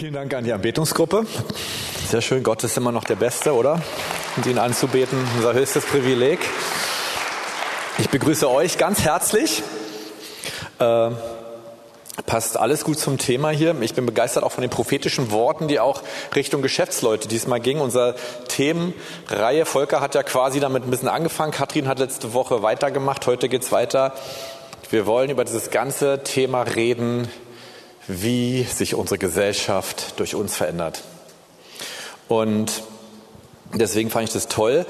Vielen Dank an die Anbetungsgruppe. Sehr schön, Gott ist immer noch der Beste, oder? Und ihn anzubeten, unser höchstes Privileg. Ich begrüße euch ganz herzlich. Äh, passt alles gut zum Thema hier. Ich bin begeistert auch von den prophetischen Worten, die auch Richtung Geschäftsleute diesmal gingen. Unser Themenreihe, Volker hat ja quasi damit ein bisschen angefangen. Katrin hat letzte Woche weitergemacht. Heute geht's weiter. Wir wollen über dieses ganze Thema reden, wie sich unsere Gesellschaft durch uns verändert. Und deswegen fand ich das toll.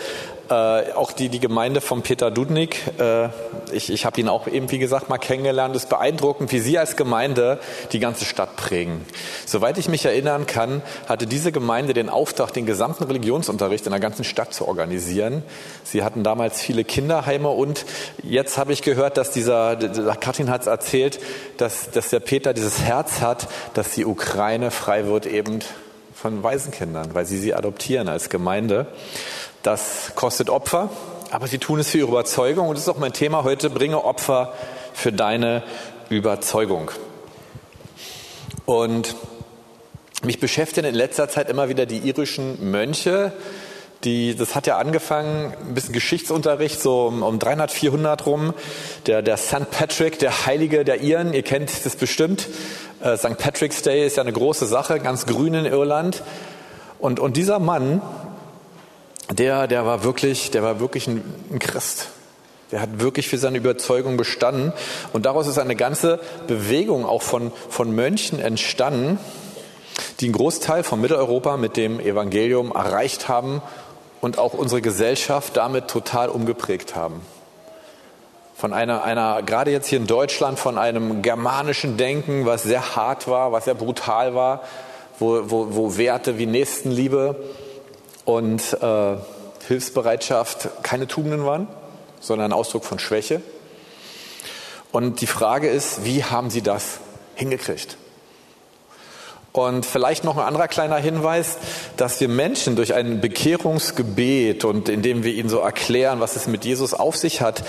Äh, auch die, die Gemeinde von Peter Dudnik, äh, ich, ich habe ihn auch eben, wie gesagt, mal kennengelernt. Es ist beeindruckend, wie Sie als Gemeinde die ganze Stadt prägen. Soweit ich mich erinnern kann, hatte diese Gemeinde den Auftrag, den gesamten Religionsunterricht in der ganzen Stadt zu organisieren. Sie hatten damals viele Kinderheime und jetzt habe ich gehört, dass dieser, Katrin hat es erzählt, dass, dass der Peter dieses Herz hat, dass die Ukraine frei wird eben von Waisenkindern, weil sie sie adoptieren als Gemeinde. Das kostet Opfer, aber sie tun es für ihre Überzeugung. Und das ist auch mein Thema heute, bringe Opfer für deine Überzeugung. Und mich beschäftigen in letzter Zeit immer wieder die irischen Mönche. Die, das hat ja angefangen, ein bisschen Geschichtsunterricht, so um, um 300, 400 rum. Der, der St. Patrick, der Heilige der Iren, ihr kennt das bestimmt. Äh, St. Patrick's Day ist ja eine große Sache, ganz grün in Irland. Und, und dieser Mann, der, der war wirklich, der war wirklich ein, ein Christ. Der hat wirklich für seine Überzeugung bestanden. Und daraus ist eine ganze Bewegung auch von, von Mönchen entstanden, die einen Großteil von Mitteleuropa mit dem Evangelium erreicht haben und auch unsere Gesellschaft damit total umgeprägt haben. Von einer, einer, gerade jetzt hier in Deutschland, von einem germanischen Denken, was sehr hart war, was sehr brutal war, wo, wo, wo Werte wie Nächstenliebe und äh, Hilfsbereitschaft keine Tugenden waren, sondern ein Ausdruck von Schwäche. Und die Frage ist, wie haben sie das hingekriegt? Und vielleicht noch ein anderer kleiner Hinweis, dass wir Menschen durch ein Bekehrungsgebet und indem wir ihnen so erklären, was es mit Jesus auf sich hat,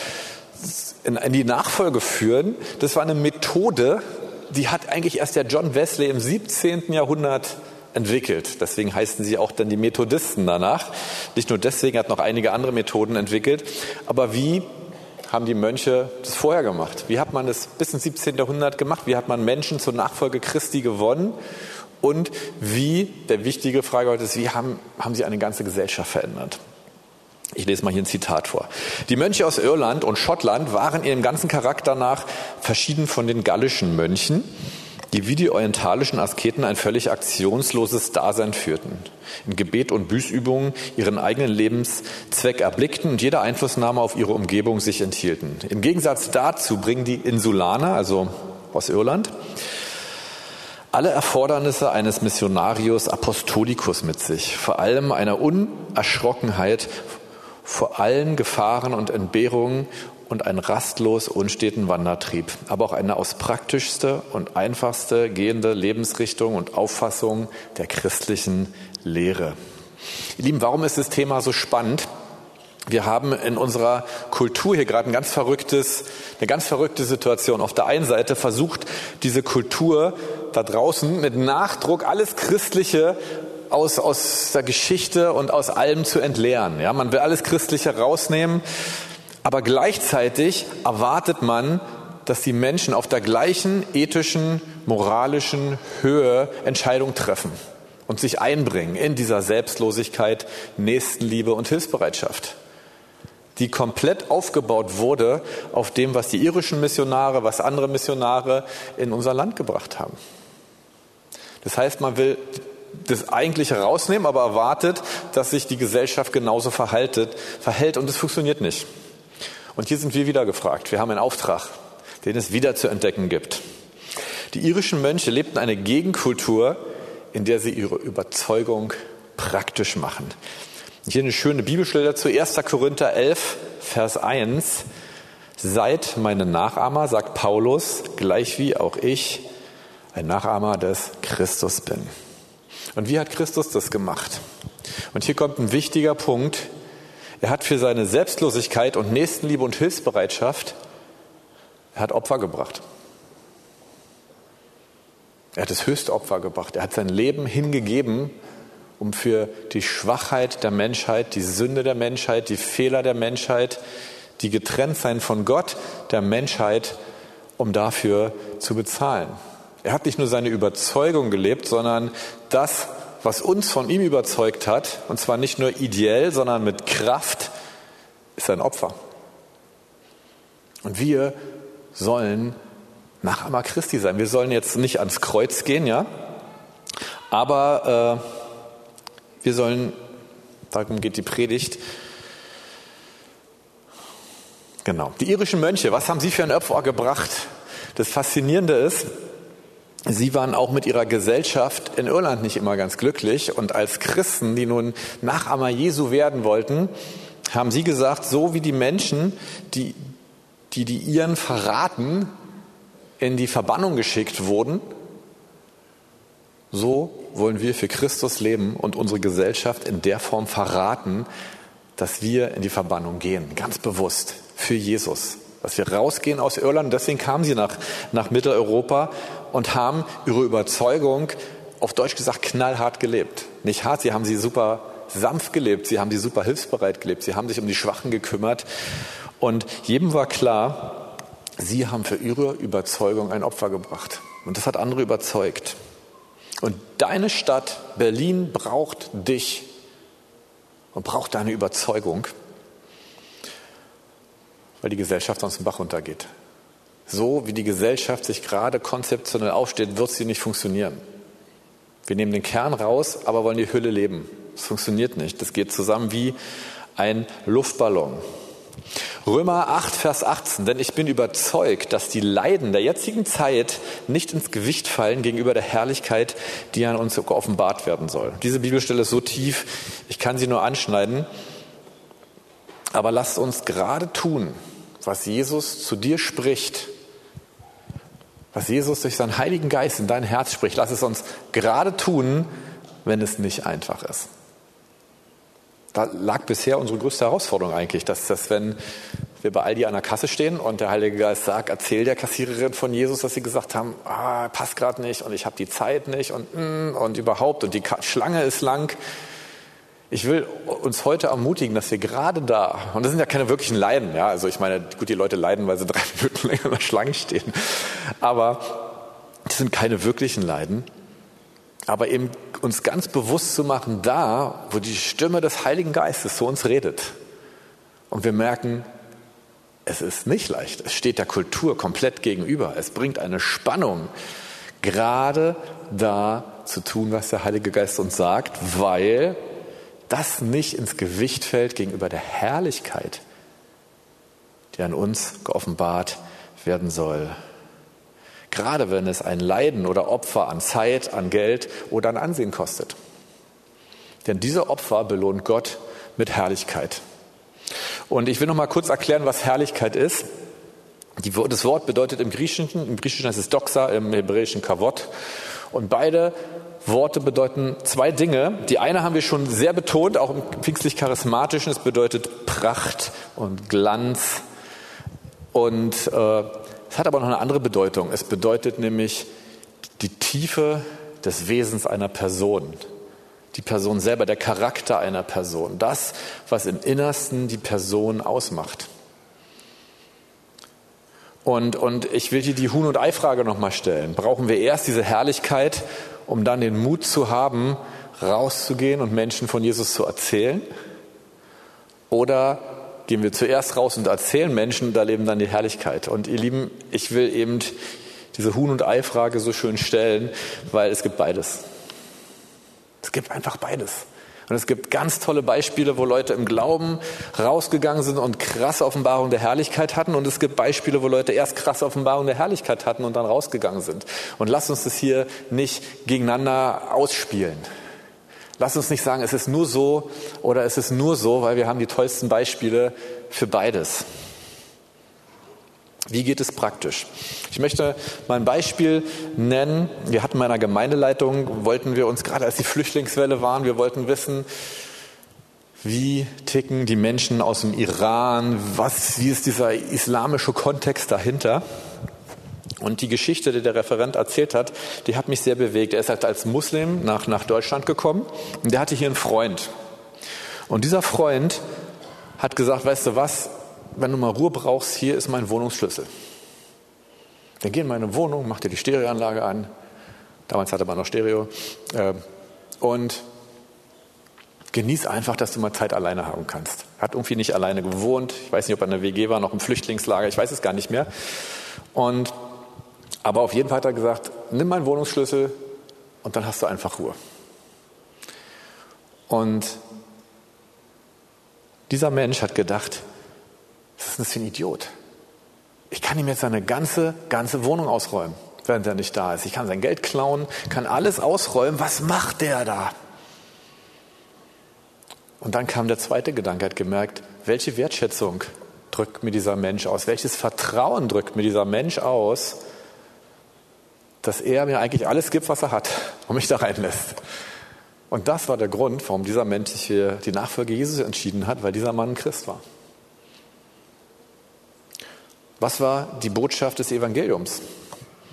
in, die Nachfolge führen. Das war eine Methode, die hat eigentlich erst der John Wesley im 17. Jahrhundert entwickelt. Deswegen heißen sie auch dann die Methodisten danach. Nicht nur deswegen, hat noch einige andere Methoden entwickelt. Aber wie haben die Mönche das vorher gemacht? Wie hat man das bis ins 17. Jahrhundert gemacht? Wie hat man Menschen zur Nachfolge Christi gewonnen? Und wie, der wichtige Frage heute ist, wie haben, haben sie eine ganze Gesellschaft verändert? Ich lese mal hier ein Zitat vor. Die Mönche aus Irland und Schottland waren ihrem ganzen Charakter nach verschieden von den gallischen Mönchen die wie die orientalischen Asketen ein völlig aktionsloses Dasein führten, in Gebet und Büßübungen ihren eigenen Lebenszweck erblickten und jede Einflussnahme auf ihre Umgebung sich enthielten. Im Gegensatz dazu bringen die Insulaner, also aus Irland, alle Erfordernisse eines Missionarius Apostolicus mit sich, vor allem einer Unerschrockenheit vor allen Gefahren und Entbehrungen und einen rastlos unsteten Wandertrieb, aber auch eine aus praktischste und einfachste gehende Lebensrichtung und Auffassung der christlichen Lehre. Ihr Lieben, warum ist das Thema so spannend? Wir haben in unserer Kultur hier gerade ein ganz verrücktes, eine ganz verrückte Situation. Auf der einen Seite versucht diese Kultur da draußen mit Nachdruck alles Christliche aus, aus der Geschichte und aus allem zu entleeren. Ja, man will alles Christliche rausnehmen. Aber gleichzeitig erwartet man, dass die Menschen auf der gleichen ethischen, moralischen Höhe Entscheidungen treffen und sich einbringen in dieser Selbstlosigkeit, Nächstenliebe und Hilfsbereitschaft, die komplett aufgebaut wurde auf dem, was die irischen Missionare, was andere Missionare in unser Land gebracht haben. Das heißt, man will das Eigentliche rausnehmen, aber erwartet, dass sich die Gesellschaft genauso verhaltet, verhält und es funktioniert nicht. Und hier sind wir wieder gefragt. Wir haben einen Auftrag, den es wieder zu entdecken gibt. Die irischen Mönche lebten eine Gegenkultur, in der sie ihre Überzeugung praktisch machen. Hier eine schöne Bibelstelle dazu, 1. Korinther 11, Vers 1. Seid meine Nachahmer, sagt Paulus, gleich wie auch ich ein Nachahmer des Christus bin. Und wie hat Christus das gemacht? Und hier kommt ein wichtiger Punkt, er hat für seine Selbstlosigkeit und Nächstenliebe und Hilfsbereitschaft, er hat Opfer gebracht. Er hat das höchste Opfer gebracht. Er hat sein Leben hingegeben, um für die Schwachheit der Menschheit, die Sünde der Menschheit, die Fehler der Menschheit, die Getrenntsein von Gott der Menschheit, um dafür zu bezahlen. Er hat nicht nur seine Überzeugung gelebt, sondern das, was uns von ihm überzeugt hat, und zwar nicht nur ideell, sondern mit Kraft, ist ein Opfer. Und wir sollen Nachahmer Christi sein. Wir sollen jetzt nicht ans Kreuz gehen, ja, aber äh, wir sollen, darum geht die Predigt, genau. Die irischen Mönche, was haben sie für ein Opfer gebracht? Das Faszinierende ist, Sie waren auch mit ihrer Gesellschaft in Irland nicht immer ganz glücklich und als Christen, die nun Nachahmer Jesu werden wollten, haben sie gesagt, so wie die Menschen, die die, die ihren verraten, in die Verbannung geschickt wurden, so wollen wir für Christus leben und unsere Gesellschaft in der Form verraten, dass wir in die Verbannung gehen, ganz bewusst für Jesus. Dass wir rausgehen aus Irland. Deswegen kamen sie nach, nach Mitteleuropa und haben ihre Überzeugung, auf Deutsch gesagt, knallhart gelebt. Nicht hart, sie haben sie super sanft gelebt, sie haben sie super hilfsbereit gelebt, sie haben sich um die Schwachen gekümmert. Und jedem war klar, Sie haben für Ihre Überzeugung ein Opfer gebracht. Und das hat andere überzeugt. Und deine Stadt Berlin braucht dich und braucht deine Überzeugung, weil die Gesellschaft sonst den Bach runtergeht. So wie die Gesellschaft sich gerade konzeptionell aufsteht, wird sie nicht funktionieren. Wir nehmen den Kern raus, aber wollen die Hülle leben. Das funktioniert nicht. Das geht zusammen wie ein Luftballon. Römer 8, Vers 18, denn ich bin überzeugt, dass die Leiden der jetzigen Zeit nicht ins Gewicht fallen gegenüber der Herrlichkeit, die an uns offenbart werden soll. Diese Bibelstelle ist so tief, ich kann sie nur anschneiden. Aber lasst uns gerade tun, was Jesus zu dir spricht, was Jesus durch seinen Heiligen Geist in dein Herz spricht. Lass es uns gerade tun, wenn es nicht einfach ist. Da lag bisher unsere größte Herausforderung eigentlich, dass, dass wenn wir bei Aldi an der Kasse stehen und der Heilige Geist sagt, erzähl der Kassiererin von Jesus, dass sie gesagt haben, ah, passt gerade nicht und ich habe die Zeit nicht und mm, und überhaupt und die Schlange ist lang. Ich will uns heute ermutigen, dass wir gerade da, und das sind ja keine wirklichen Leiden, ja, also ich meine, gut, die Leute leiden, weil sie drei Minuten länger in der Schlange stehen, aber das sind keine wirklichen Leiden, aber eben uns ganz bewusst zu machen, da, wo die Stimme des Heiligen Geistes zu uns redet. Und wir merken, es ist nicht leicht. Es steht der Kultur komplett gegenüber. Es bringt eine Spannung, gerade da zu tun, was der Heilige Geist uns sagt, weil das nicht ins Gewicht fällt gegenüber der Herrlichkeit, die an uns geoffenbart werden soll. Gerade wenn es ein Leiden oder Opfer an Zeit, an Geld oder an Ansehen kostet. Denn diese Opfer belohnt Gott mit Herrlichkeit. Und ich will noch mal kurz erklären, was Herrlichkeit ist. das Wort bedeutet im Griechischen, im Griechischen heißt es Doxa, im Hebräischen Kavot. Und beide Worte bedeuten zwei Dinge. Die eine haben wir schon sehr betont, auch im pfingstlich-charismatischen. Es bedeutet Pracht und Glanz. Und äh, es hat aber noch eine andere Bedeutung. Es bedeutet nämlich die Tiefe des Wesens einer Person. Die Person selber, der Charakter einer Person. Das, was im Innersten die Person ausmacht. Und, und ich will dir die Huhn- und Ei-Frage nochmal stellen. Brauchen wir erst diese Herrlichkeit, um dann den Mut zu haben, rauszugehen und Menschen von Jesus zu erzählen? Oder gehen wir zuerst raus und erzählen Menschen, da leben dann die Herrlichkeit. Und ihr Lieben, ich will eben diese Huhn- und Ei-Frage so schön stellen, weil es gibt beides. Es gibt einfach beides. Und es gibt ganz tolle Beispiele, wo Leute im Glauben rausgegangen sind und krasse Offenbarung der Herrlichkeit hatten. Und es gibt Beispiele, wo Leute erst krasse Offenbarung der Herrlichkeit hatten und dann rausgegangen sind. Und lasst uns das hier nicht gegeneinander ausspielen. Lass uns nicht sagen, es ist nur so oder es ist nur so, weil wir haben die tollsten Beispiele für beides. Wie geht es praktisch? Ich möchte mal ein Beispiel nennen. Wir hatten in meiner Gemeindeleitung, wollten wir uns gerade als die Flüchtlingswelle waren, wir wollten wissen, wie ticken die Menschen aus dem Iran? Was, wie ist dieser islamische Kontext dahinter? Und die Geschichte, die der Referent erzählt hat, die hat mich sehr bewegt. Er ist halt als Muslim nach, nach Deutschland gekommen und der hatte hier einen Freund. Und dieser Freund hat gesagt, weißt du was, wenn du mal Ruhe brauchst, hier ist mein Wohnungsschlüssel. Dann geh in meine Wohnung, mach dir die Stereoanlage an. Damals hatte man noch Stereo. Äh, und genieß einfach, dass du mal Zeit alleine haben kannst. Hat irgendwie nicht alleine gewohnt. Ich weiß nicht, ob er in der WG war, noch im Flüchtlingslager. Ich weiß es gar nicht mehr. Und, aber auf jeden Fall hat er gesagt, nimm meinen Wohnungsschlüssel und dann hast du einfach Ruhe. Und dieser Mensch hat gedacht, ist das für ein Idiot? Ich kann ihm jetzt seine ganze, ganze Wohnung ausräumen, während er nicht da ist. Ich kann sein Geld klauen, kann alles ausräumen. Was macht der da? Und dann kam der zweite Gedanke, hat gemerkt, welche Wertschätzung drückt mir dieser Mensch aus? Welches Vertrauen drückt mir dieser Mensch aus, dass er mir eigentlich alles gibt, was er hat und mich da reinlässt? Und das war der Grund, warum dieser Mensch sich für die Nachfolge Jesus entschieden hat, weil dieser Mann ein Christ war. Was war die Botschaft des Evangeliums?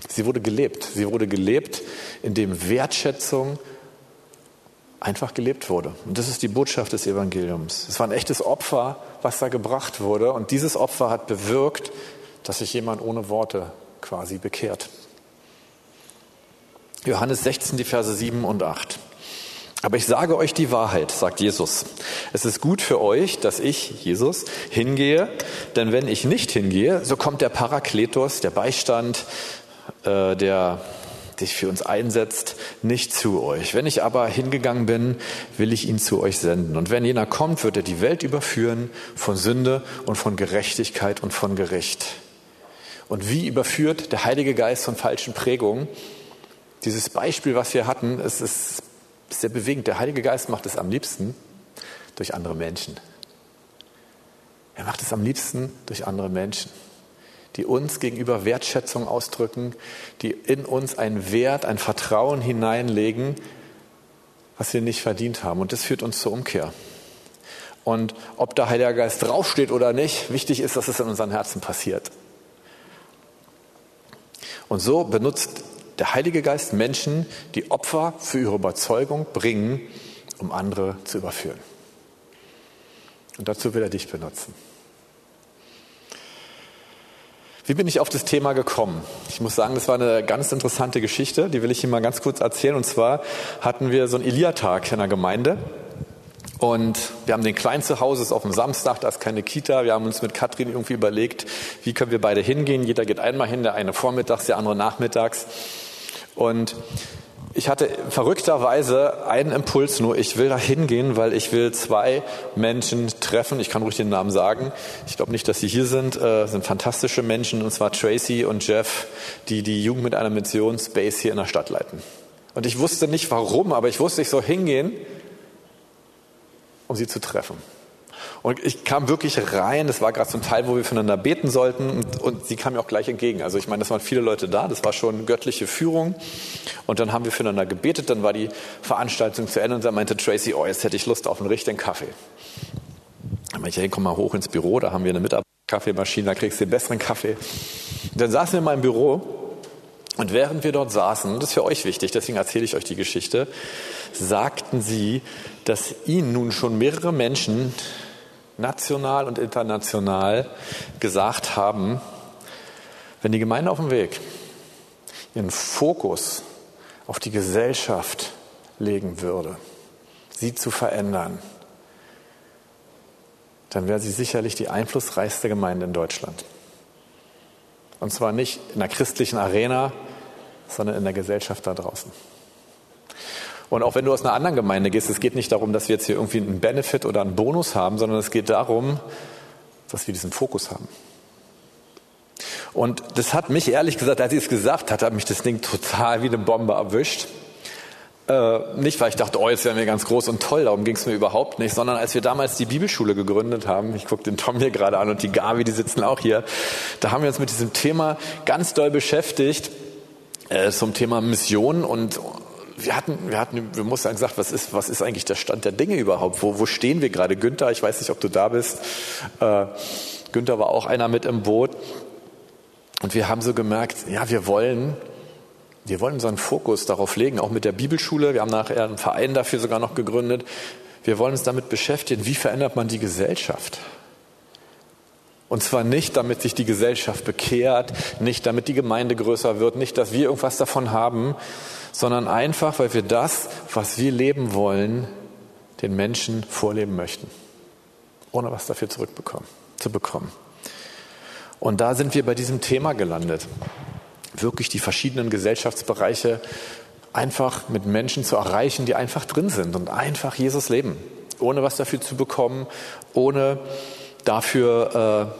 Sie wurde gelebt. Sie wurde gelebt, indem Wertschätzung einfach gelebt wurde. Und das ist die Botschaft des Evangeliums. Es war ein echtes Opfer, was da gebracht wurde. Und dieses Opfer hat bewirkt, dass sich jemand ohne Worte quasi bekehrt. Johannes 16, die Verse 7 und 8. Aber ich sage euch die Wahrheit, sagt Jesus. Es ist gut für euch, dass ich, Jesus, hingehe, denn wenn ich nicht hingehe, so kommt der Parakletos, der Beistand, äh, der sich für uns einsetzt, nicht zu euch. Wenn ich aber hingegangen bin, will ich ihn zu euch senden. Und wenn jener kommt, wird er die Welt überführen von Sünde und von Gerechtigkeit und von Gericht. Und wie überführt der Heilige Geist von falschen Prägungen? Dieses Beispiel, was wir hatten, es ist sehr bewegend. Der Heilige Geist macht es am liebsten durch andere Menschen. Er macht es am liebsten durch andere Menschen die uns gegenüber Wertschätzung ausdrücken, die in uns einen Wert, ein Vertrauen hineinlegen, was wir nicht verdient haben. Und das führt uns zur Umkehr. Und ob der Heilige Geist draufsteht oder nicht, wichtig ist, dass es in unseren Herzen passiert. Und so benutzt der Heilige Geist Menschen, die Opfer für ihre Überzeugung bringen, um andere zu überführen. Und dazu will er dich benutzen. Wie bin ich auf das Thema gekommen? Ich muss sagen, das war eine ganz interessante Geschichte, die will ich Ihnen mal ganz kurz erzählen. Und zwar hatten wir so einen Elia-Tag in der Gemeinde. Und wir haben den Kleinen zu Hause, ist auf dem Samstag, da ist keine Kita. Wir haben uns mit Katrin irgendwie überlegt, wie können wir beide hingehen. Jeder geht einmal hin, der eine vormittags, der andere nachmittags. Und ich hatte verrückterweise einen Impuls nur, ich will da hingehen, weil ich will zwei Menschen treffen. Ich kann ruhig den Namen sagen. Ich glaube nicht, dass sie hier sind. Äh, sind fantastische Menschen, und zwar Tracy und Jeff, die die Jugend mit einer Mission Space hier in der Stadt leiten. Und ich wusste nicht warum, aber ich wusste, ich soll hingehen, um sie zu treffen. Und ich kam wirklich rein, das war gerade so ein Teil, wo wir füreinander beten sollten und, und sie kam mir auch gleich entgegen. Also ich meine, das waren viele Leute da, das war schon göttliche Führung. Und dann haben wir füreinander gebetet, dann war die Veranstaltung zu Ende und dann meinte Tracy, oh, jetzt hätte ich Lust auf einen richtigen Kaffee. Dann meinte ich, hey, komm mal hoch ins Büro, da haben wir eine Mitarbeiterkaffeemaschine, da kriegst du den besseren Kaffee. Und dann saßen wir in meinem Büro und während wir dort saßen, das ist für euch wichtig, deswegen erzähle ich euch die Geschichte, sagten sie, dass ihnen nun schon mehrere Menschen national und international gesagt haben, wenn die Gemeinde auf dem Weg ihren Fokus auf die Gesellschaft legen würde, sie zu verändern, dann wäre sie sicherlich die einflussreichste Gemeinde in Deutschland. Und zwar nicht in der christlichen Arena, sondern in der Gesellschaft da draußen. Und auch wenn du aus einer anderen Gemeinde gehst, es geht nicht darum, dass wir jetzt hier irgendwie einen Benefit oder einen Bonus haben, sondern es geht darum, dass wir diesen Fokus haben. Und das hat mich ehrlich gesagt, als ich es gesagt hat, hat mich das Ding total wie eine Bombe erwischt. Äh, nicht, weil ich dachte, oh, jetzt wären wir ganz groß und toll, darum ging es mir überhaupt nicht, sondern als wir damals die Bibelschule gegründet haben, ich gucke den Tom hier gerade an und die Gabi, die sitzen auch hier, da haben wir uns mit diesem Thema ganz doll beschäftigt, äh, zum Thema Mission und wir hatten, wir hatten, wir mussten gesagt, was ist, was ist eigentlich der Stand der Dinge überhaupt? Wo, wo stehen wir gerade? Günther, ich weiß nicht, ob du da bist. Äh, Günther war auch einer mit im Boot. Und wir haben so gemerkt, ja, wir wollen, wir wollen unseren Fokus darauf legen, auch mit der Bibelschule. Wir haben nachher einen Verein dafür sogar noch gegründet. Wir wollen uns damit beschäftigen, wie verändert man die Gesellschaft? Und zwar nicht, damit sich die Gesellschaft bekehrt, nicht damit die Gemeinde größer wird, nicht, dass wir irgendwas davon haben, sondern einfach, weil wir das, was wir leben wollen, den Menschen vorleben möchten, ohne was dafür zurückbekommen, zu bekommen. Und da sind wir bei diesem Thema gelandet, wirklich die verschiedenen Gesellschaftsbereiche einfach mit Menschen zu erreichen, die einfach drin sind und einfach Jesus leben, ohne was dafür zu bekommen, ohne dafür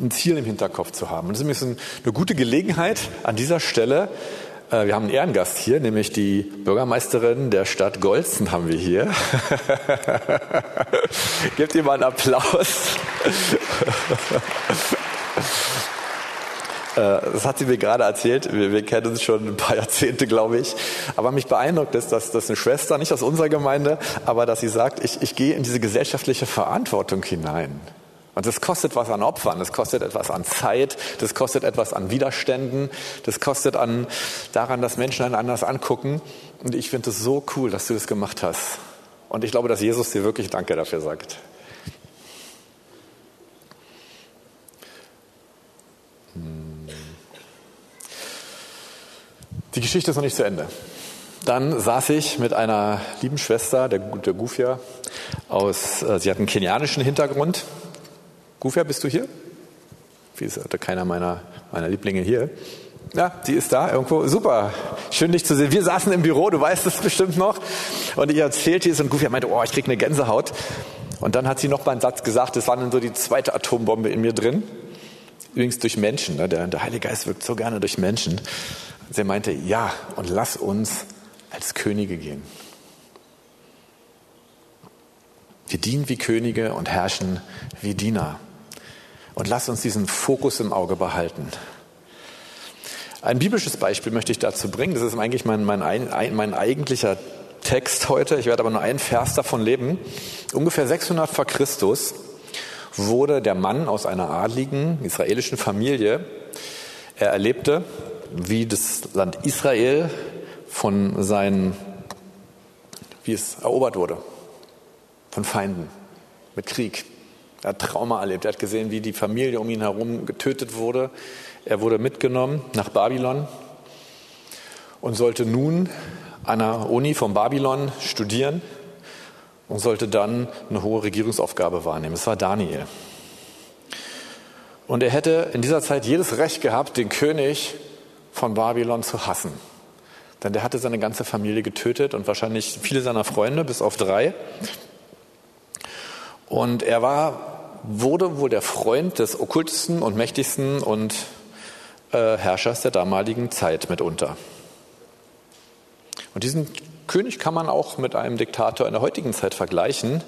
äh, ein Ziel im Hinterkopf zu haben. Und das ist eine gute Gelegenheit an dieser Stelle. Äh, wir haben einen Ehrengast hier, nämlich die Bürgermeisterin der Stadt Golzen haben wir hier. Gebt ihr mal einen Applaus. Äh, das hat sie mir gerade erzählt. Wir, wir, kennen uns schon ein paar Jahrzehnte, glaube ich. Aber mich beeindruckt ist, dass das eine Schwester, nicht aus unserer Gemeinde, aber dass sie sagt, ich, ich gehe in diese gesellschaftliche Verantwortung hinein. Und das kostet was an Opfern, das kostet etwas an Zeit, das kostet etwas an Widerständen, das kostet an daran, dass Menschen einen anders angucken. Und ich finde es so cool, dass du das gemacht hast. Und ich glaube, dass Jesus dir wirklich Danke dafür sagt. Hm. Die Geschichte ist noch nicht zu Ende. Dann saß ich mit einer lieben Schwester, der, der Gufia, aus, äh, sie hat einen kenianischen Hintergrund, Gufia, bist du hier? Wie ist keiner meiner, meiner Lieblinge hier? Ja, die ist da irgendwo. Super. Schön, dich zu sehen. Wir saßen im Büro, du weißt es bestimmt noch. Und ich erzählte es und Gufia meinte, oh, ich krieg eine Gänsehaut. Und dann hat sie noch mal einen Satz gesagt, das war dann so die zweite Atombombe in mir drin. Übrigens durch Menschen. Ne? Der, der Heilige Geist wirkt so gerne durch Menschen. Sie meinte, ja, und lass uns als Könige gehen. Wir dienen wie Könige und herrschen wie Diener. Und lass uns diesen Fokus im Auge behalten. Ein biblisches Beispiel möchte ich dazu bringen. Das ist eigentlich mein, mein, mein eigentlicher Text heute. Ich werde aber nur einen Vers davon leben. Ungefähr 600 vor Christus wurde der Mann aus einer adligen israelischen Familie. Er erlebte, wie das Land Israel von seinen, wie es erobert wurde, von Feinden, mit Krieg. Er hat Trauma erlebt. Er hat gesehen, wie die Familie um ihn herum getötet wurde. Er wurde mitgenommen nach Babylon und sollte nun an der Uni von Babylon studieren und sollte dann eine hohe Regierungsaufgabe wahrnehmen. Es war Daniel. Und er hätte in dieser Zeit jedes Recht gehabt, den König von Babylon zu hassen. Denn der hatte seine ganze Familie getötet und wahrscheinlich viele seiner Freunde, bis auf drei. Und er war wurde wohl der Freund des okkultesten und mächtigsten und äh, Herrschers der damaligen Zeit mitunter. Und diesen König kann man auch mit einem Diktator in der heutigen Zeit vergleichen.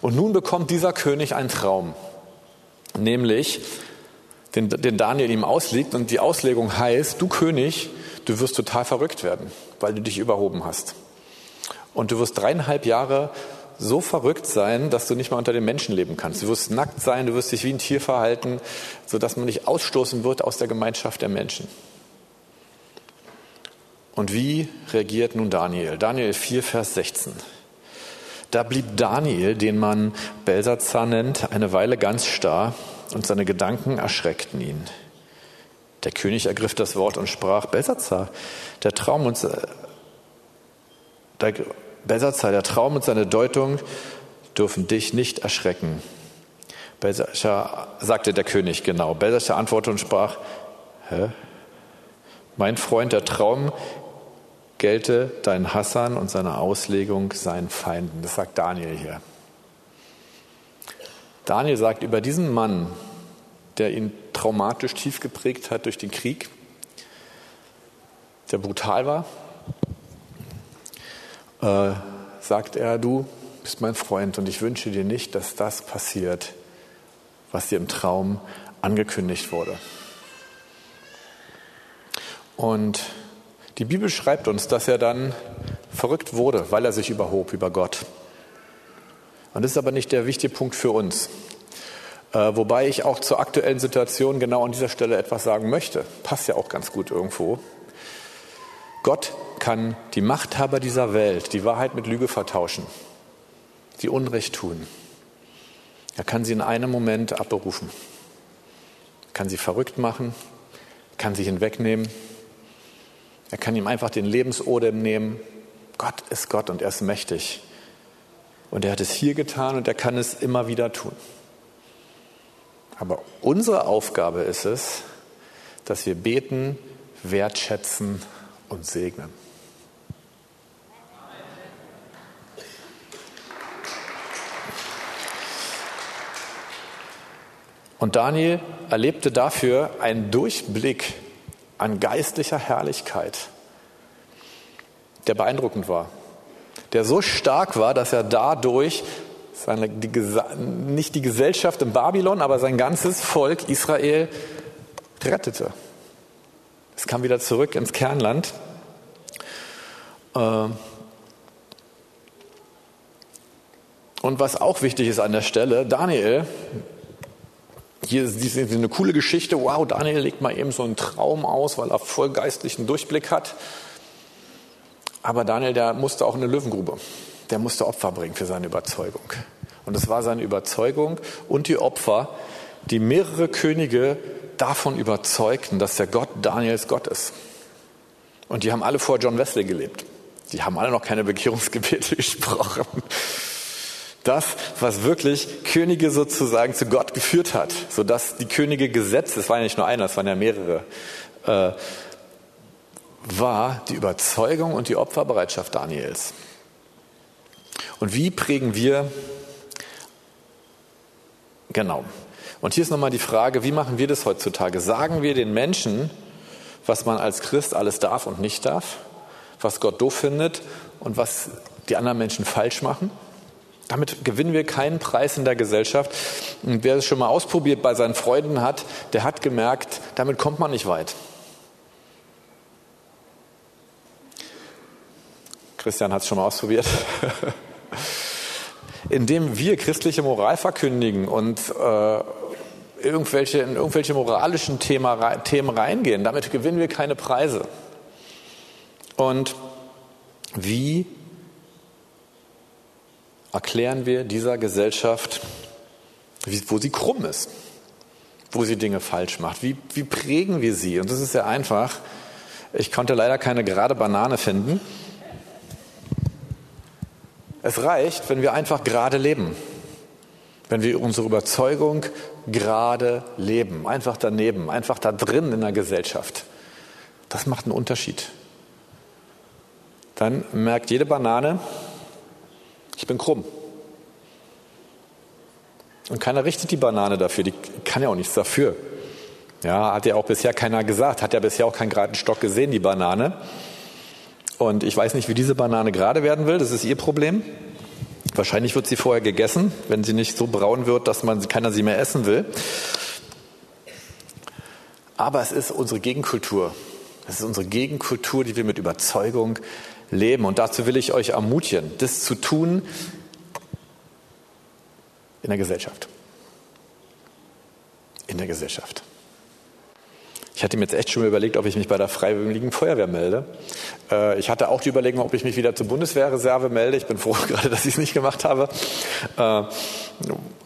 Und nun bekommt dieser König einen Traum, nämlich den, den Daniel ihm auslegt. Und die Auslegung heißt, du König, du wirst total verrückt werden, weil du dich überhoben hast. Und du wirst dreieinhalb Jahre so verrückt sein, dass du nicht mal unter den Menschen leben kannst. Du wirst nackt sein, du wirst dich wie ein Tier verhalten, sodass man dich ausstoßen wird aus der Gemeinschaft der Menschen. Und wie reagiert nun Daniel? Daniel 4, Vers 16. Da blieb Daniel, den man Belsazar nennt, eine Weile ganz starr und seine Gedanken erschreckten ihn. Der König ergriff das Wort und sprach, Belsazar, der Traum und der Belsazar, der Traum und seine Deutung dürfen dich nicht erschrecken. Belsazar sagte der König genau. Belsazar antwortete und sprach, Hä? Mein Freund, der Traum gelte dein Hassan und seine Auslegung seinen Feinden. Das sagt Daniel hier. Daniel sagt über diesen Mann, der ihn traumatisch tief geprägt hat durch den Krieg, der brutal war, äh, sagt er, du bist mein Freund und ich wünsche dir nicht, dass das passiert, was dir im Traum angekündigt wurde. Und die Bibel schreibt uns, dass er dann verrückt wurde, weil er sich überhob über Gott. Und das ist aber nicht der wichtige Punkt für uns. Äh, wobei ich auch zur aktuellen Situation genau an dieser Stelle etwas sagen möchte. Passt ja auch ganz gut irgendwo. Gott kann die Machthaber dieser Welt die Wahrheit mit Lüge vertauschen, die Unrecht tun. Er kann sie in einem Moment abberufen, kann sie verrückt machen, kann sie hinwegnehmen. Er kann ihm einfach den Lebensodem nehmen. Gott ist Gott und er ist mächtig. Und er hat es hier getan und er kann es immer wieder tun. Aber unsere Aufgabe ist es, dass wir beten, wertschätzen und segnen. Und Daniel erlebte dafür einen Durchblick an geistlicher Herrlichkeit, der beeindruckend war, der so stark war, dass er dadurch seine, die, nicht die Gesellschaft in Babylon, aber sein ganzes Volk Israel rettete. Es kam wieder zurück ins Kernland. Ähm, und was auch wichtig ist an der Stelle, Daniel, hier ist eine coole Geschichte, wow, Daniel legt mal eben so einen Traum aus, weil er voll geistlichen Durchblick hat. Aber Daniel, der musste auch in eine Löwengrube. Der musste Opfer bringen für seine Überzeugung. Und es war seine Überzeugung und die Opfer, die mehrere Könige davon überzeugten, dass der Gott Daniels Gott ist. Und die haben alle vor John Wesley gelebt. Die haben alle noch keine Bekehrungsgebete gesprochen. Das, was wirklich Könige sozusagen zu Gott geführt hat, sodass die Könige Gesetze, es war ja nicht nur einer, es waren ja mehrere, äh, war die Überzeugung und die Opferbereitschaft Daniels. Und wie prägen wir Genau. Und hier ist nochmal die Frage, wie machen wir das heutzutage? Sagen wir den Menschen, was man als Christ alles darf und nicht darf, was Gott doof findet und was die anderen Menschen falsch machen? Damit gewinnen wir keinen Preis in der Gesellschaft. Und wer es schon mal ausprobiert bei seinen Freunden hat, der hat gemerkt, damit kommt man nicht weit. Christian hat es schon mal ausprobiert. indem wir christliche Moral verkündigen und äh, irgendwelche, in irgendwelche moralischen Thema, Themen reingehen. Damit gewinnen wir keine Preise. Und wie erklären wir dieser Gesellschaft, wo sie krumm ist, wo sie Dinge falsch macht? Wie, wie prägen wir sie? Und das ist sehr einfach. Ich konnte leider keine gerade Banane finden. Es reicht, wenn wir einfach gerade leben. Wenn wir unsere Überzeugung gerade leben. Einfach daneben, einfach da drin in der Gesellschaft. Das macht einen Unterschied. Dann merkt jede Banane, ich bin krumm. Und keiner richtet die Banane dafür, die kann ja auch nichts dafür. Ja, hat ja auch bisher keiner gesagt, hat ja bisher auch keinen geraden Stock gesehen, die Banane. Und ich weiß nicht, wie diese Banane gerade werden will, das ist ihr Problem. Wahrscheinlich wird sie vorher gegessen, wenn sie nicht so braun wird, dass man keiner sie mehr essen will. Aber es ist unsere Gegenkultur. Es ist unsere Gegenkultur, die wir mit Überzeugung leben. Und dazu will ich euch ermutigen, das zu tun in der Gesellschaft. In der Gesellschaft. Ich hatte mir jetzt echt schon überlegt, ob ich mich bei der Freiwilligen Feuerwehr melde. Äh, ich hatte auch die Überlegung, ob ich mich wieder zur Bundeswehrreserve melde. Ich bin froh gerade, dass ich es nicht gemacht habe. Äh,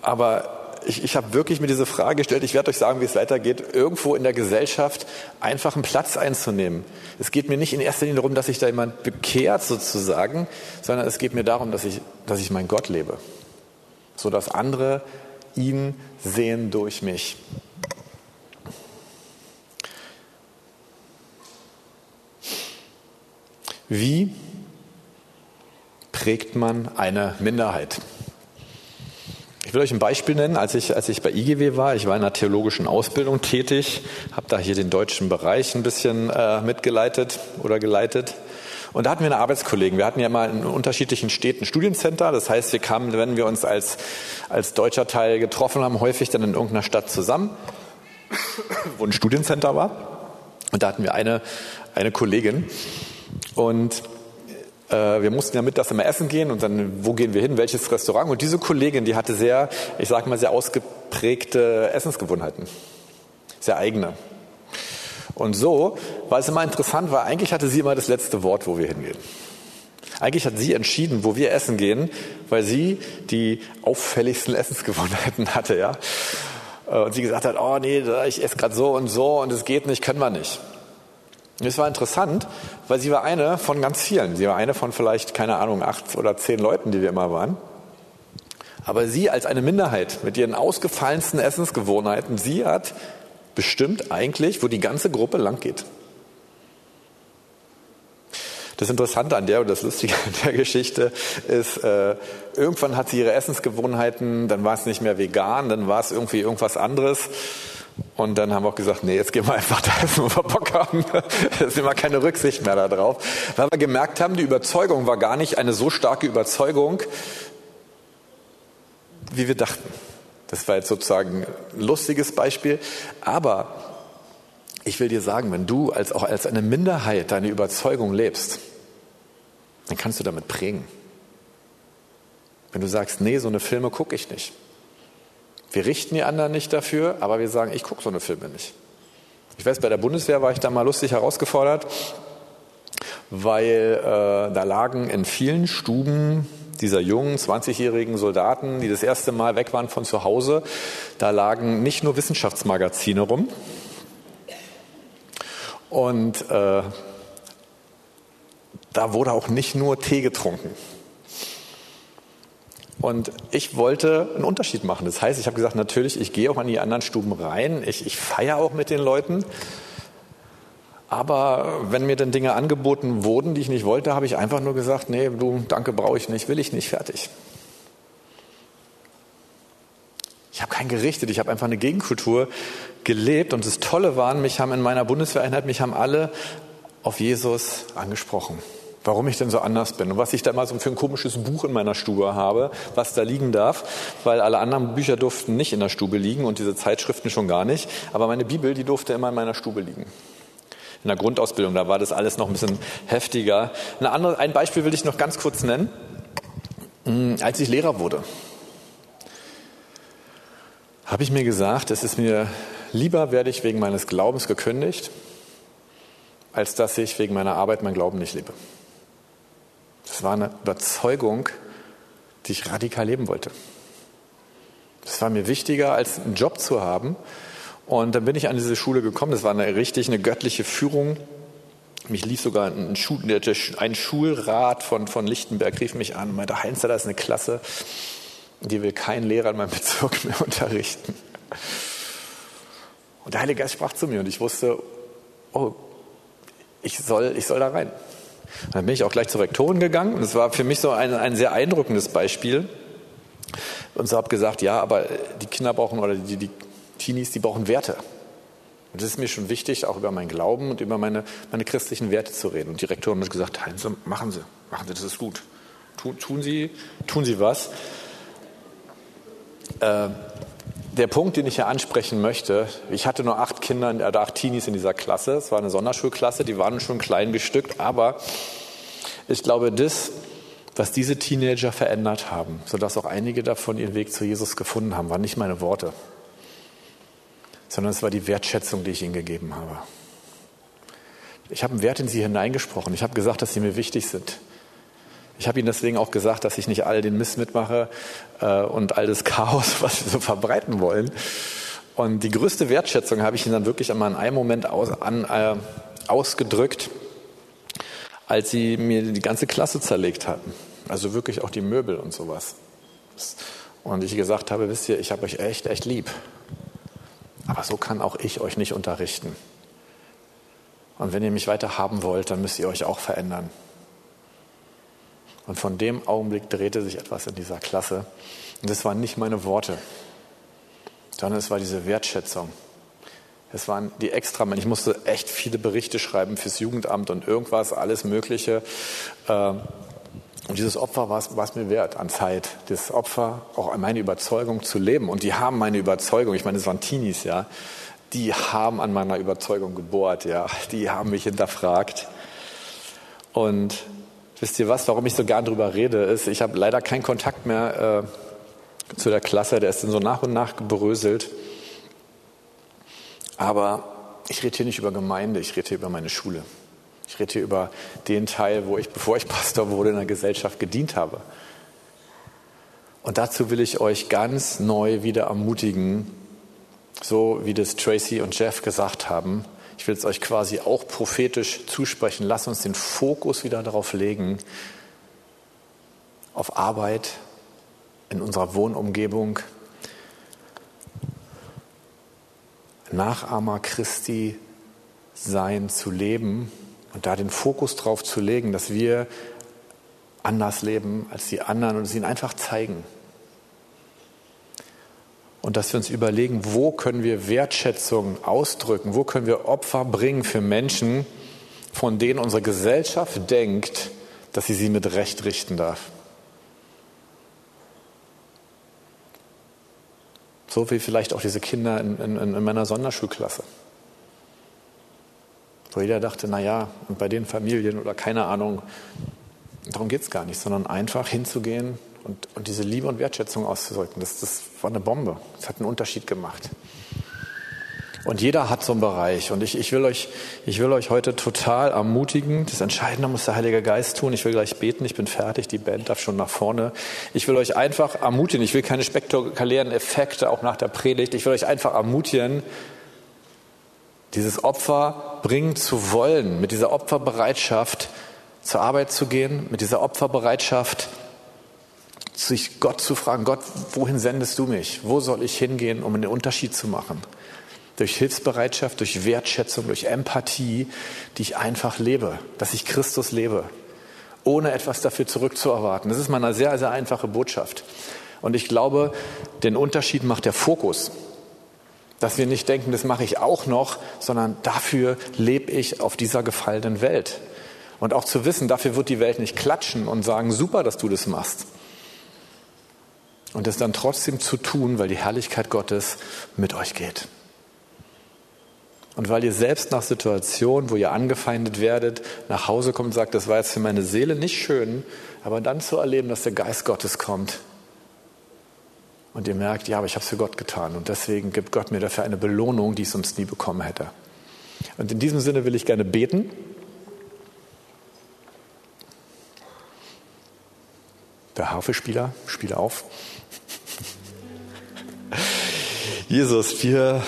aber ich, ich habe wirklich mir diese Frage gestellt, ich werde euch sagen, wie es weitergeht, irgendwo in der Gesellschaft einfach einen Platz einzunehmen. Es geht mir nicht in erster Linie darum, dass sich da jemand bekehrt sozusagen, sondern es geht mir darum, dass ich, dass ich mein Gott lebe, sodass andere ihn sehen durch mich. Wie prägt man eine Minderheit? Ich will euch ein Beispiel nennen. Als ich, als ich bei IGW war, ich war in einer theologischen Ausbildung tätig, habe da hier den deutschen Bereich ein bisschen äh, mitgeleitet oder geleitet. Und da hatten wir eine Arbeitskollegen. Wir hatten ja mal in unterschiedlichen Städten Studiencenter. Das heißt, wir kamen, wenn wir uns als, als deutscher Teil getroffen haben, häufig dann in irgendeiner Stadt zusammen, wo ein Studiencenter war. Und da hatten wir eine, eine Kollegin, und wir mussten ja mit das immer essen gehen und dann, wo gehen wir hin, welches Restaurant? Und diese Kollegin, die hatte sehr, ich sag mal, sehr ausgeprägte Essensgewohnheiten. Sehr eigene. Und so war es immer interessant, weil eigentlich hatte sie immer das letzte Wort, wo wir hingehen. Eigentlich hat sie entschieden, wo wir essen gehen, weil sie die auffälligsten Essensgewohnheiten hatte, ja. Äh, und sie gesagt hat, oh nee, ich esse gerade so und so und es geht nicht, können wir nicht. Es war interessant, weil sie war eine von ganz vielen. Sie war eine von vielleicht, keine Ahnung, acht oder zehn Leuten, die wir immer waren. Aber sie als eine Minderheit mit ihren ausgefallensten Essensgewohnheiten, sie hat bestimmt eigentlich, wo die ganze Gruppe lang geht. Das Interessante an der und das Lustige an der Geschichte ist, äh, irgendwann hat sie ihre Essensgewohnheiten, dann war es nicht mehr vegan, dann war es irgendwie irgendwas anderes. Und dann haben wir auch gesagt, nee, jetzt gehen wir einfach da wo wir Bock haben. Da sind wir keine Rücksicht mehr darauf. Weil wir gemerkt haben, die Überzeugung war gar nicht eine so starke Überzeugung, wie wir dachten. Das war jetzt sozusagen ein lustiges Beispiel. Aber ich will dir sagen, wenn du als, auch als eine Minderheit deine Überzeugung lebst, dann kannst du damit prägen. Wenn du sagst, nee, so eine Filme gucke ich nicht. Wir richten die anderen nicht dafür, aber wir sagen, ich gucke so eine Filme nicht. Ich weiß, bei der Bundeswehr war ich da mal lustig herausgefordert, weil äh, da lagen in vielen Stuben dieser jungen 20-jährigen Soldaten, die das erste Mal weg waren von zu Hause, da lagen nicht nur Wissenschaftsmagazine rum. Und äh, da wurde auch nicht nur Tee getrunken. Und ich wollte einen Unterschied machen. Das heißt, ich habe gesagt, natürlich, ich gehe auch in die anderen Stuben rein. Ich, ich feiere auch mit den Leuten. Aber wenn mir dann Dinge angeboten wurden, die ich nicht wollte, habe ich einfach nur gesagt, nee, du, danke, brauche ich nicht, will ich nicht, fertig. Ich habe kein gerichtet, ich habe einfach eine Gegenkultur gelebt und das Tolle war, mich haben in meiner Bundeswehreinheit, mich haben alle auf Jesus angesprochen warum ich denn so anders bin und was ich da mal so für ein komisches Buch in meiner Stube habe, was da liegen darf, weil alle anderen Bücher durften nicht in der Stube liegen und diese Zeitschriften schon gar nicht. Aber meine Bibel, die durfte immer in meiner Stube liegen. In der Grundausbildung, da war das alles noch ein bisschen heftiger. Andere, ein Beispiel will ich noch ganz kurz nennen. Hm, als ich Lehrer wurde, habe ich mir gesagt, es ist mir lieber, werde ich wegen meines Glaubens gekündigt, als dass ich wegen meiner Arbeit mein Glauben nicht lebe. Das war eine Überzeugung, die ich radikal leben wollte. Das war mir wichtiger, als einen Job zu haben. Und dann bin ich an diese Schule gekommen. Das war eine richtig eine göttliche Führung. Mich lief sogar ein, Schul, ein Schulrat von, von Lichtenberg, rief mich an und meinte, Heinz, da ist eine Klasse, die will kein Lehrer in meinem Bezirk mehr unterrichten. Und der Heilige Geist sprach zu mir und ich wusste, oh, ich soll, ich soll da rein. Dann bin ich auch gleich zur Rektorin gegangen und es war für mich so ein, ein sehr eindrückendes Beispiel. Und so habe gesagt, ja, aber die Kinder brauchen oder die, die Teenies, die brauchen Werte. Und es ist mir schon wichtig, auch über meinen Glauben und über meine, meine christlichen Werte zu reden. Und die Rektorin hat gesagt, Heinz, machen Sie, machen Sie, das ist gut. Tun, tun Sie, tun Sie was. Äh, der Punkt, den ich hier ansprechen möchte, ich hatte nur acht Kinder äh, acht Teenies in dieser Klasse. Es war eine Sonderschulklasse, die waren schon klein bestückt, aber ich glaube, das, was diese Teenager verändert haben, sodass auch einige davon ihren Weg zu Jesus gefunden haben, waren nicht meine Worte, sondern es war die Wertschätzung, die ich ihnen gegeben habe. Ich habe einen Wert in sie hineingesprochen. Ich habe gesagt, dass sie mir wichtig sind. Ich habe Ihnen deswegen auch gesagt, dass ich nicht all den Mist mitmache äh, und all das Chaos, was Sie so verbreiten wollen. Und die größte Wertschätzung habe ich Ihnen dann wirklich einmal in einem Moment aus, an, äh, ausgedrückt, als Sie mir die ganze Klasse zerlegt hatten. Also wirklich auch die Möbel und sowas. Und ich gesagt habe, wisst ihr, ich habe euch echt, echt lieb. Aber so kann auch ich euch nicht unterrichten. Und wenn ihr mich weiter haben wollt, dann müsst ihr euch auch verändern. Und von dem Augenblick drehte sich etwas in dieser Klasse. Und das waren nicht meine Worte, sondern es war diese Wertschätzung. Es waren die extra, ich musste echt viele Berichte schreiben fürs Jugendamt und irgendwas, alles Mögliche. Ähm, und dieses Opfer war es, mir wert an Zeit. Das Opfer, auch an meine Überzeugung zu leben. Und die haben meine Überzeugung, ich meine, es waren Teenies, ja. Die haben an meiner Überzeugung gebohrt, ja. Die haben mich hinterfragt. Und Wisst ihr was, warum ich so gern drüber rede, ist, ich habe leider keinen Kontakt mehr äh, zu der Klasse, der ist dann so nach und nach gebröselt. Aber ich rede hier nicht über Gemeinde, ich rede hier über meine Schule. Ich rede hier über den Teil, wo ich, bevor ich Pastor wurde, in der Gesellschaft gedient habe. Und dazu will ich euch ganz neu wieder ermutigen, so wie das Tracy und Jeff gesagt haben, ich will es euch quasi auch prophetisch zusprechen. Lasst uns den Fokus wieder darauf legen, auf Arbeit in unserer Wohnumgebung. Nachahmer Christi sein zu leben und da den Fokus drauf zu legen, dass wir anders leben als die anderen und es ihnen einfach zeigen. Und dass wir uns überlegen, wo können wir Wertschätzung ausdrücken, wo können wir Opfer bringen für Menschen, von denen unsere Gesellschaft denkt, dass sie sie mit Recht richten darf. So wie vielleicht auch diese Kinder in, in, in meiner Sonderschulklasse. Wo jeder dachte, naja, und bei den Familien oder keine Ahnung, darum geht es gar nicht, sondern einfach hinzugehen und, und diese Liebe und Wertschätzung auszudrücken, das, das war eine Bombe. Das hat einen Unterschied gemacht. Und jeder hat so einen Bereich. Und ich, ich, will euch, ich will euch heute total ermutigen. Das Entscheidende muss der Heilige Geist tun. Ich will gleich beten. Ich bin fertig. Die Band darf schon nach vorne. Ich will euch einfach ermutigen. Ich will keine spektakulären Effekte auch nach der Predigt. Ich will euch einfach ermutigen, dieses Opfer bringen zu wollen, mit dieser Opferbereitschaft zur Arbeit zu gehen, mit dieser Opferbereitschaft sich Gott zu fragen, Gott, wohin sendest du mich? Wo soll ich hingehen, um einen Unterschied zu machen? Durch Hilfsbereitschaft, durch Wertschätzung, durch Empathie, die ich einfach lebe, dass ich Christus lebe, ohne etwas dafür zurückzuerwarten. Das ist mal eine sehr, sehr einfache Botschaft. Und ich glaube, den Unterschied macht der Fokus. Dass wir nicht denken, das mache ich auch noch, sondern dafür lebe ich auf dieser gefallenen Welt. Und auch zu wissen, dafür wird die Welt nicht klatschen und sagen, super, dass du das machst, und es dann trotzdem zu tun, weil die Herrlichkeit Gottes mit euch geht. Und weil ihr selbst nach Situationen, wo ihr angefeindet werdet, nach Hause kommt und sagt, das war jetzt für meine Seele nicht schön, aber dann zu erleben, dass der Geist Gottes kommt und ihr merkt, ja, aber ich habe es für Gott getan und deswegen gibt Gott mir dafür eine Belohnung, die ich sonst nie bekommen hätte. Und in diesem Sinne will ich gerne beten. Der Harfespieler, spiele auf. Jesus, wir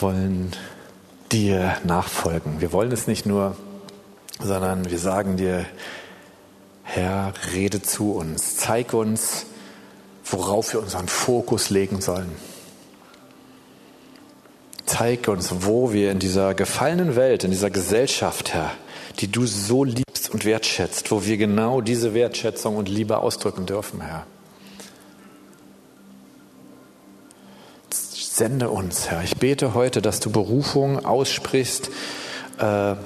wollen dir nachfolgen. Wir wollen es nicht nur, sondern wir sagen dir, Herr, rede zu uns, zeig uns, worauf wir unseren Fokus legen sollen. Zeig uns, wo wir in dieser gefallenen Welt, in dieser Gesellschaft, Herr, die du so liebst und wertschätzt, wo wir genau diese Wertschätzung und Liebe ausdrücken dürfen, Herr. Sende uns, Herr. Ich bete heute, dass du Berufung aussprichst, äh,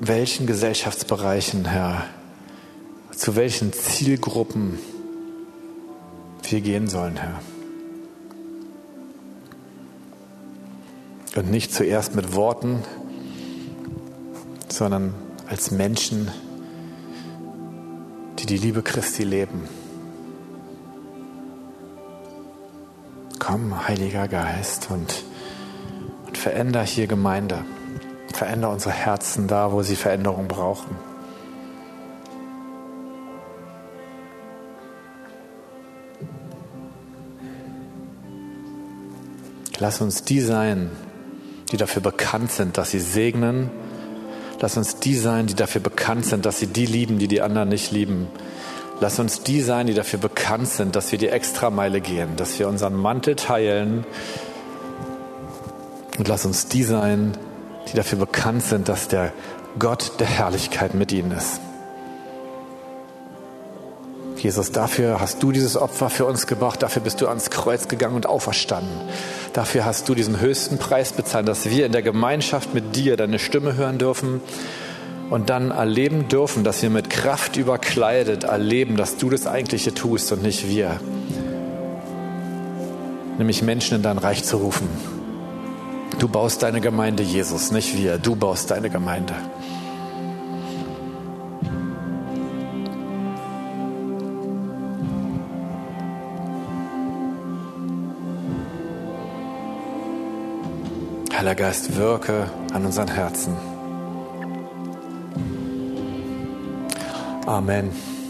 welchen Gesellschaftsbereichen, Herr, zu welchen Zielgruppen wir gehen sollen, Herr. Und nicht zuerst mit Worten, sondern als Menschen, die die Liebe Christi leben. Komm, Heiliger Geist, und, und veränder hier Gemeinde. Veränder unsere Herzen da, wo sie Veränderung brauchen. Lass uns die sein, die dafür bekannt sind, dass sie segnen. Lass uns die sein, die dafür bekannt sind, dass sie die lieben, die die anderen nicht lieben. Lass uns die sein, die dafür bekannt sind, dass wir die Extrameile gehen, dass wir unseren Mantel teilen. Und lass uns die sein, die dafür bekannt sind, dass der Gott der Herrlichkeit mit ihnen ist. Jesus, dafür hast du dieses Opfer für uns gebracht, dafür bist du ans Kreuz gegangen und auferstanden. Dafür hast du diesen höchsten Preis bezahlt, dass wir in der Gemeinschaft mit dir deine Stimme hören dürfen und dann erleben dürfen, dass wir mit Kraft überkleidet erleben, dass du das Eigentliche tust und nicht wir. Nämlich Menschen in dein Reich zu rufen. Du baust deine Gemeinde, Jesus, nicht wir. Du baust deine Gemeinde. Heiliger Geist, wirke an unseren Herzen. Amen.